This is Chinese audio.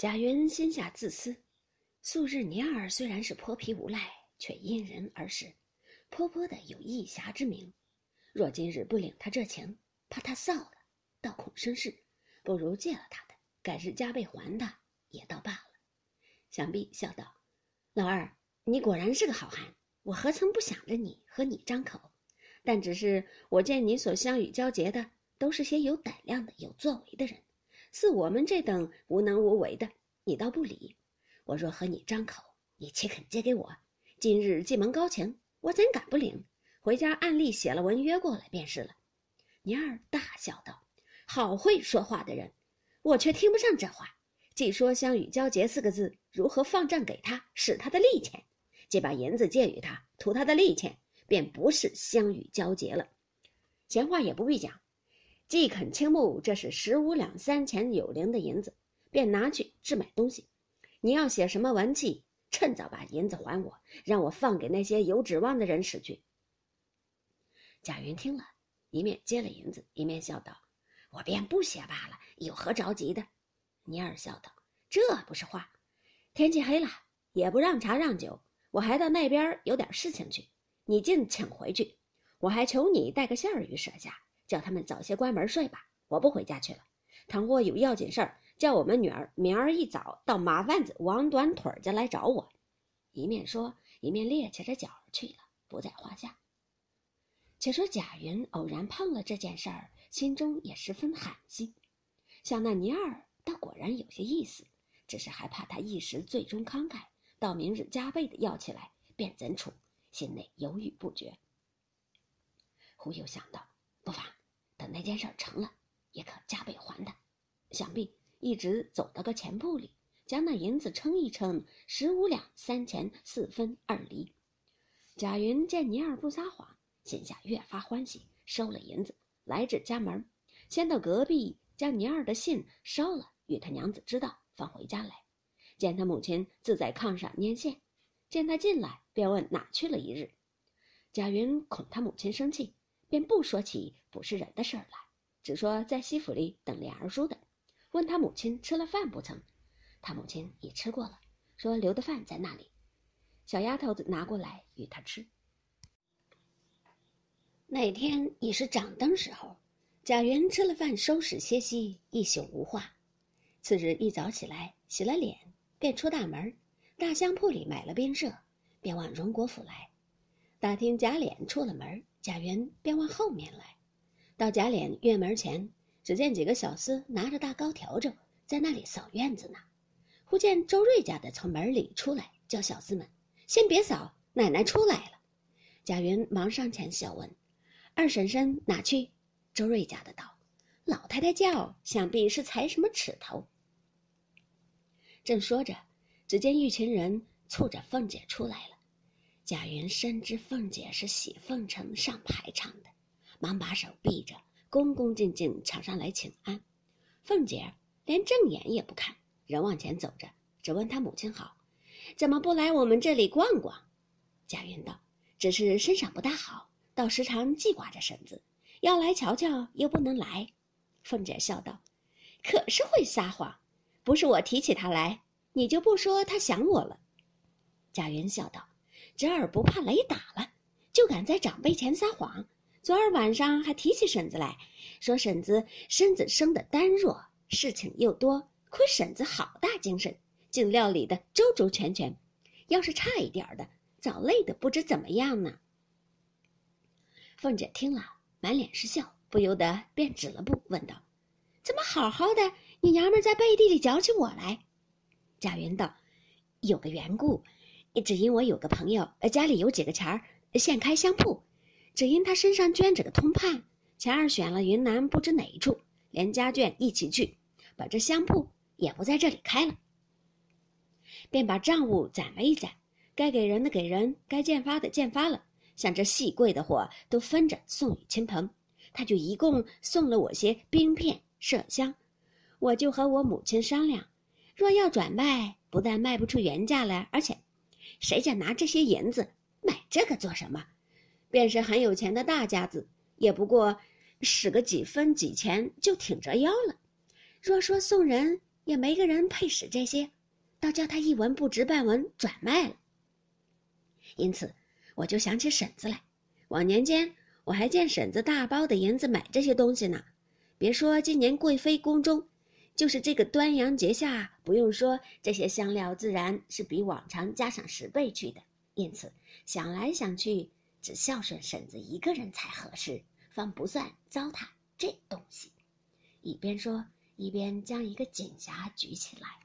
贾云心下自私，素日年儿虽然是泼皮无赖，却因人而事，颇颇的有义侠之名。若今日不领他这情，怕他臊了，倒恐生事，不如借了他的，改日加倍还他，也倒罢了。想必笑道：“老二，你果然是个好汉，我何曾不想着你和你张口？但只是我见你所相与交结的，都是些有胆量的、有作为的人。”似我们这等无能无为的，你倒不理。我若和你张口，你岂肯借给我？今日既蒙高情，我怎敢不领？回家暗例写了文约过来便是了。年儿大笑道：“好会说话的人，我却听不上这话。既说相与交结四个字，如何放账给他，使他的利钱？既把银子借与他，图他的利钱，便不是相与交结了。闲话也不必讲。”既肯倾慕，这是十五两三钱有零的银子，便拿去置买东西。你要写什么文契，趁早把银子还我，让我放给那些有指望的人使去。贾云听了一面接了银子，一面笑道：“我便不写罢了，有何着急的？”尼尔笑道：“这不是话。天气黑了，也不让茶让酒，我还到那边有点事情去，你尽请回去。我还求你带个信儿与舍下。”叫他们早些关门睡吧，我不回家去了。倘或有要紧事儿，叫我们女儿明儿一早到马贩子王短腿家来找我。一面说，一面趔趄着脚去了，不在话下。且说贾云偶然碰了这件事儿，心中也十分寒心，想那尼儿倒果然有些意思，只是还怕他一时最终慷慨，到明日加倍的要起来，便怎处？心内犹豫不决。忽又想到，那件事成了，也可加倍还他。想必一直走到个钱铺里，将那银子称一称，十五两三钱四分二厘。贾云见尼二不撒谎，心下越发欢喜，收了银子，来至家门，先到隔壁将尼二的信烧了，与他娘子知道，放回家来。见他母亲自在炕上拈线，见他进来，便问哪去了一日。贾云恐他母亲生气。便不说起不是人的事儿来，只说在西府里等琏儿叔的，问他母亲吃了饭不曾？他母亲已吃过了，说留的饭在那里，小丫头子拿过来与他吃。那天已是掌灯时候，贾云吃了饭，收拾歇息，一宿无话。次日一早起来，洗了脸，便出大门，大香铺里买了冰麝，便往荣国府来。打听贾琏出了门。贾云便往后面来，到贾琏院门前，只见几个小厮拿着大高笤帚在那里扫院子呢。忽见周瑞家的从门里出来，叫小厮们先别扫，奶奶出来了。贾云忙上前笑问：“二婶婶哪去？”周瑞家的道：“老太太叫，想必是裁什么尺头。”正说着，只见一群人簇着凤姐出来了。贾云深知凤姐是喜凤城上排场的，忙把手避着，恭恭敬敬抢上来请安。凤姐连正眼也不看，人往前走着，只问他母亲好，怎么不来我们这里逛逛？贾云道：“只是身上不大好，倒时常记挂着婶子，要来瞧瞧又不能来。”凤姐笑道：“可是会撒谎，不是我提起他来，你就不说他想我了。”贾云笑道。侄儿不怕雷打了，就敢在长辈前撒谎。昨儿晚上还提起婶子来，说婶子身子生的单弱，事情又多，亏婶子好大精神，竟料理的周周全全。要是差一点的，早累得不知怎么样呢。凤姐听了，满脸是笑，不由得便止了步，问道：“怎么好好的，你娘们在背地里搅起我来？”贾云道：“有个缘故。”只因我有个朋友，家里有几个钱儿，现开香铺。只因他身上捐着个通判，前儿选了云南不知哪一处，连家眷一起去，把这香铺也不在这里开了，便把账务攒了一攒，该给人的给人，该见发的见发了，像这细贵的货都分着送与亲朋。他就一共送了我些冰片、麝香，我就和我母亲商量，若要转卖，不但卖不出原价来，而且。谁家拿这些银子买这个做什么？便是很有钱的大家子，也不过使个几分几钱就挺着腰了。若说送人，也没个人配使这些，倒叫他一文不值半文转卖了。因此，我就想起婶子来。往年间，我还见婶子大包的银子买这些东西呢。别说今年贵妃宫中，就是这个端阳节下，不用说，这些香料自然是比往常加上十倍去的。因此，想来想去，只孝顺婶子一个人才合适，方不算糟蹋这东西。一边说，一边将一个锦匣举起来。